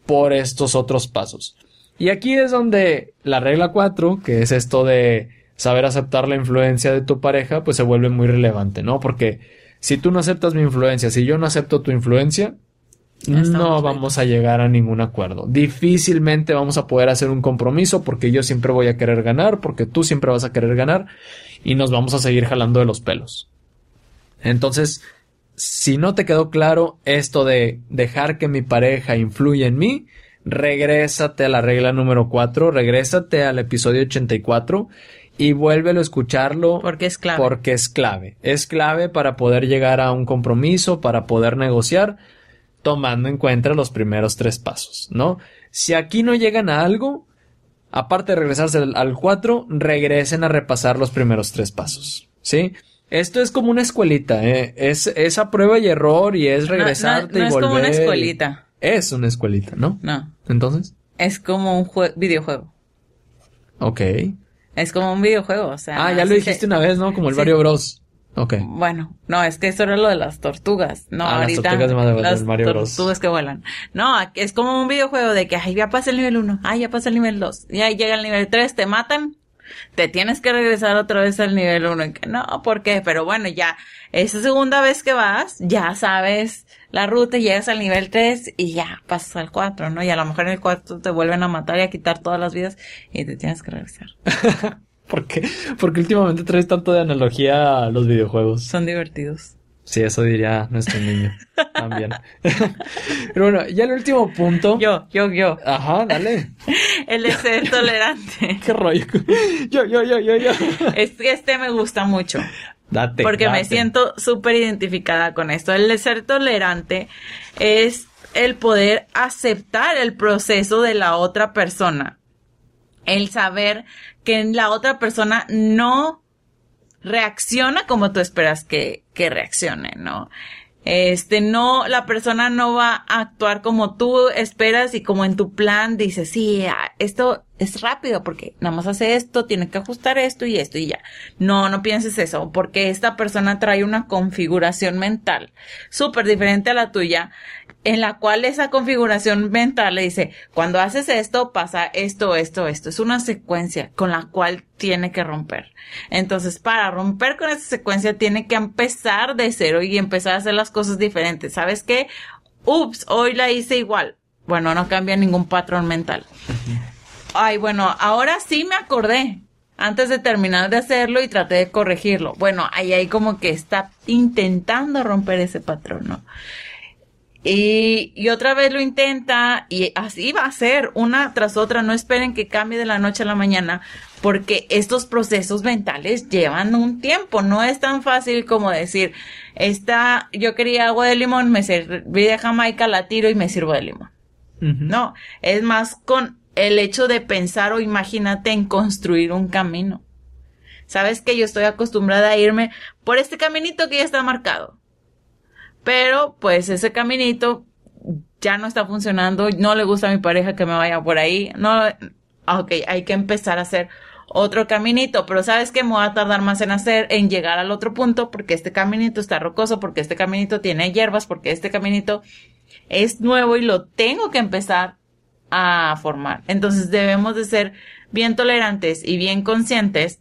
por estos otros pasos. Y aquí es donde la regla 4, que es esto de saber aceptar la influencia de tu pareja, pues se vuelve muy relevante, ¿no? Porque si tú no aceptas mi influencia, si yo no acepto tu influencia, no vamos a llegar a ningún acuerdo. Difícilmente vamos a poder hacer un compromiso porque yo siempre voy a querer ganar, porque tú siempre vas a querer ganar y nos vamos a seguir jalando de los pelos. Entonces, si no te quedó claro esto de dejar que mi pareja influya en mí, regrésate a la regla número 4, regrésate al episodio 84 y vuélvelo a escucharlo. Porque es clave. Porque es clave. Es clave para poder llegar a un compromiso, para poder negociar, tomando en cuenta los primeros tres pasos, ¿no? Si aquí no llegan a algo, aparte de regresarse al 4, regresen a repasar los primeros tres pasos, ¿sí? Esto es como una escuelita, ¿eh? Es esa prueba y error y es regresarte no, y volver. es como una escuelita. Es una escuelita, ¿no? No. Entonces. Es como un videojuego. Ok. Es como un videojuego, o sea. Ah, ya lo dijiste una vez, ¿no? Como el Mario Bros. Ok. Bueno, no, es que eso era lo de las tortugas. No, ah, ahorita. Las tortugas de las Mario Bros. tortugas que vuelan. No, es como un videojuego de que, ay, ya pasa el nivel 1, ay, ya pasa el nivel 2, y ahí llega el nivel 3, te matan, te tienes que regresar otra vez al nivel 1. No, ¿por qué? Pero bueno, ya, esa segunda vez que vas, ya sabes la ruta y llegas al nivel 3 y ya pasas al 4, ¿no? Y a lo mejor en el 4 te vuelven a matar y a quitar todas las vidas y te tienes que regresar. ¿Por qué? Porque últimamente traes tanto de analogía a los videojuegos. Son divertidos. Sí, eso diría nuestro niño también. Pero bueno, ya el último punto. Yo, yo, yo. Ajá, dale. el de ser tolerante. Qué rollo. Yo, yo, yo, yo, yo. Este, este me gusta mucho. Date. Porque me siento súper identificada con esto. El ser tolerante es el poder aceptar el proceso de la otra persona. El saber que la otra persona no reacciona como tú esperas que, que reaccione, ¿no? Este, no, la persona no va a actuar como tú esperas y como en tu plan dices, sí, ah, esto es rápido porque nada más hace esto, tiene que ajustar esto y esto y ya. No, no pienses eso, porque esta persona trae una configuración mental súper diferente a la tuya en la cual esa configuración mental le dice, cuando haces esto, pasa esto, esto, esto. Es una secuencia con la cual tiene que romper. Entonces, para romper con esa secuencia, tiene que empezar de cero y empezar a hacer las cosas diferentes. ¿Sabes qué? Ups, hoy la hice igual. Bueno, no cambia ningún patrón mental. Ay, bueno, ahora sí me acordé antes de terminar de hacerlo y traté de corregirlo. Bueno, ahí hay como que está intentando romper ese patrón, ¿no? Y, otra vez lo intenta y así va a ser una tras otra. No esperen que cambie de la noche a la mañana porque estos procesos mentales llevan un tiempo. No es tan fácil como decir, esta, yo quería agua de limón, me serví de Jamaica, la tiro y me sirvo de limón. No, es más con el hecho de pensar o imagínate en construir un camino. Sabes que yo estoy acostumbrada a irme por este caminito que ya está marcado pero pues ese caminito ya no está funcionando, no le gusta a mi pareja que me vaya por ahí, no, ok, hay que empezar a hacer otro caminito, pero sabes que me va a tardar más en hacer, en llegar al otro punto, porque este caminito está rocoso, porque este caminito tiene hierbas, porque este caminito es nuevo y lo tengo que empezar a formar. Entonces debemos de ser bien tolerantes y bien conscientes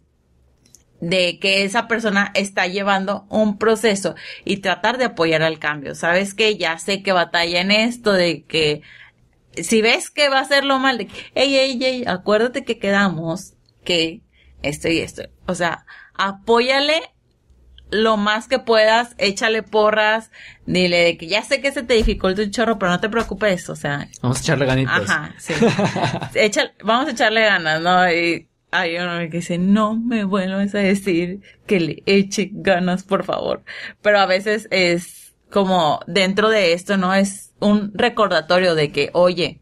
de que esa persona está llevando un proceso y tratar de apoyar al cambio. Sabes que ya sé que batalla en esto de que si ves que va a hacerlo mal, de que, ey, ey, ey, acuérdate que quedamos que esto y esto. O sea, apóyale lo más que puedas, échale porras, dile de que ya sé que se te dificulta un chorro, pero no te preocupes, o sea. Vamos a echarle ganitas. Ajá, sí. vamos a echarle ganas, ¿no? Y hay uno que dice, no me vuelvas a decir que le eche ganas, por favor. Pero a veces es como dentro de esto, ¿no? Es un recordatorio de que, oye,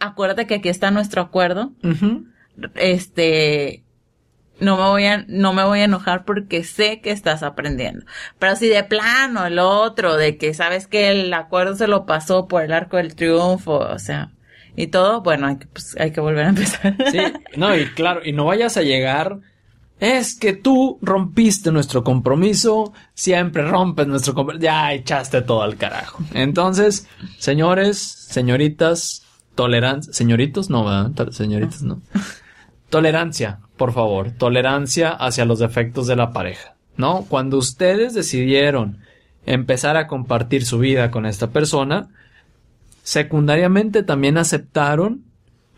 acuérdate que aquí está nuestro acuerdo. Este, no me voy a, no me voy a enojar porque sé que estás aprendiendo. Pero si de plano el otro, de que sabes que el acuerdo se lo pasó por el arco del triunfo, o sea, y todo, bueno, hay que, pues, hay que volver a empezar. Sí, no, y claro, y no vayas a llegar, es que tú rompiste nuestro compromiso, siempre rompes nuestro compromiso, ya echaste todo al carajo. Entonces, señores, señoritas, tolerancia, señoritos, no, ¿verdad? Señoritas, no. Tolerancia, por favor, tolerancia hacia los defectos de la pareja, ¿no? Cuando ustedes decidieron empezar a compartir su vida con esta persona, secundariamente también aceptaron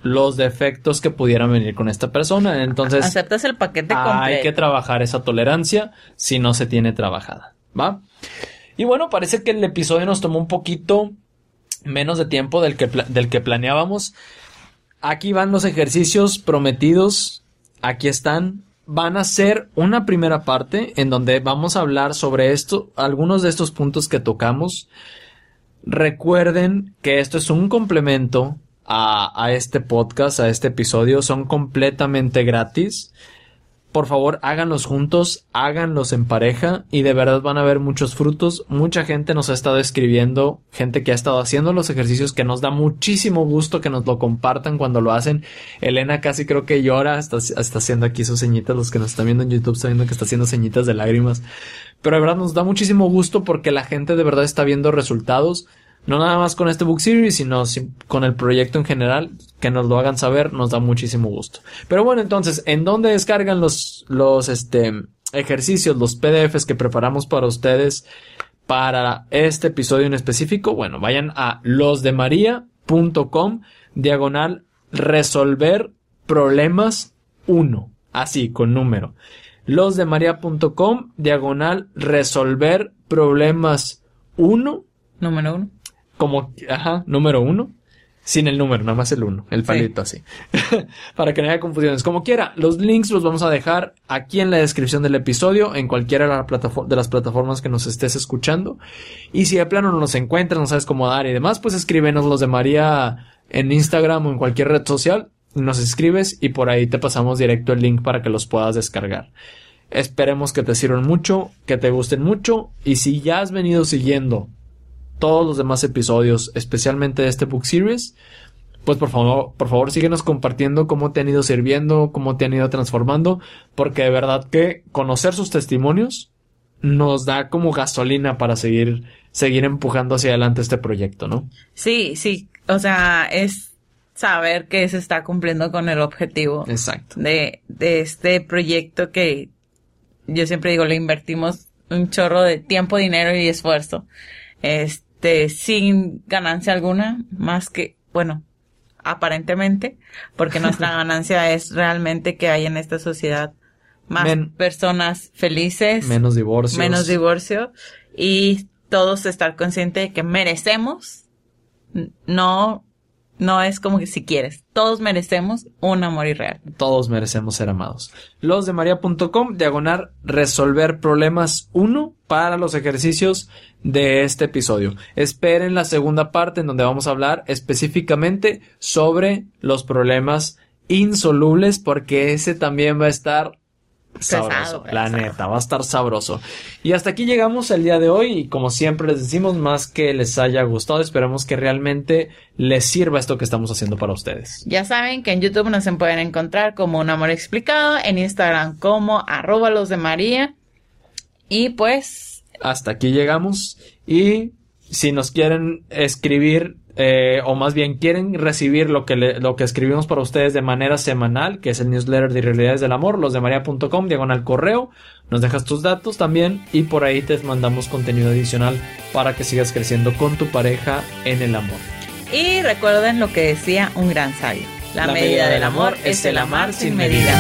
los defectos que pudieran venir con esta persona. Entonces, aceptas el paquete completo. Hay que trabajar esa tolerancia si no se tiene trabajada, ¿va? Y bueno, parece que el episodio nos tomó un poquito menos de tiempo del que, del que planeábamos. Aquí van los ejercicios prometidos. Aquí están. Van a ser una primera parte en donde vamos a hablar sobre esto, algunos de estos puntos que tocamos. Recuerden que esto es un complemento a, este podcast, a este episodio. Son completamente gratis. Por favor, háganlos juntos, háganlos en pareja y de verdad van a ver muchos frutos. Mucha gente nos ha estado escribiendo, gente que ha estado haciendo los ejercicios que nos da muchísimo gusto que nos lo compartan cuando lo hacen. Elena casi creo que llora, está, haciendo aquí sus ceñitas. Los que nos están viendo en YouTube están viendo que está haciendo ceñitas de lágrimas. Pero de verdad nos da muchísimo gusto porque la gente de verdad está viendo resultados. No nada más con este book series, sino con el proyecto en general. Que nos lo hagan saber, nos da muchísimo gusto. Pero bueno, entonces, ¿en dónde descargan los, los, este, ejercicios, los PDFs que preparamos para ustedes para este episodio en específico? Bueno, vayan a losdemaria.com diagonal resolver problemas 1. Así, con número losdemaria.com, diagonal, resolver problemas 1. Número 1. Como, ajá, número 1. Sin el número, nada más el 1, el palito así. Para que no haya confusiones. Como quiera, los links los vamos a dejar aquí en la descripción del episodio, en cualquiera de las plataformas que nos estés escuchando. Y si de plano no nos encuentras, no sabes cómo dar y demás, pues escríbenos los de María en Instagram o en cualquier red social nos escribes y por ahí te pasamos directo el link para que los puedas descargar. Esperemos que te sirvan mucho, que te gusten mucho y si ya has venido siguiendo todos los demás episodios, especialmente de este book series, pues por favor, por favor síguenos compartiendo cómo te han ido sirviendo, cómo te han ido transformando, porque de verdad que conocer sus testimonios nos da como gasolina para seguir seguir empujando hacia adelante este proyecto, ¿no? Sí, sí, o sea, es saber que se está cumpliendo con el objetivo Exacto. De, de este proyecto que yo siempre digo, le invertimos un chorro de tiempo, dinero y esfuerzo. Este, sin ganancia alguna, más que, bueno, aparentemente, porque nuestra ganancia es realmente que hay en esta sociedad más personas felices, menos divorcios, menos divorcio y todos estar conscientes de que merecemos no no es como que si quieres. Todos merecemos un amor irreal. Todos merecemos ser amados. Los de María.com, diagonal, resolver problemas 1 para los ejercicios de este episodio. Esperen la segunda parte en donde vamos a hablar específicamente sobre los problemas insolubles porque ese también va a estar sabroso. la neta, va a estar sabroso. Y hasta aquí llegamos el día de hoy y como siempre les decimos, más que les haya gustado, esperemos que realmente les sirva esto que estamos haciendo para ustedes. Ya saben que en YouTube nos pueden encontrar como Un Amor Explicado, en Instagram como arroba los de María. Y pues... Hasta aquí llegamos y si nos quieren escribir eh, o más bien quieren recibir lo que, lo que escribimos para ustedes de manera semanal, que es el newsletter de Realidades del Amor, los de maría.com, diagonal correo, nos dejas tus datos también y por ahí te mandamos contenido adicional para que sigas creciendo con tu pareja en el amor. Y recuerden lo que decía un gran sabio, la, medida, del amor es el amar sin medida.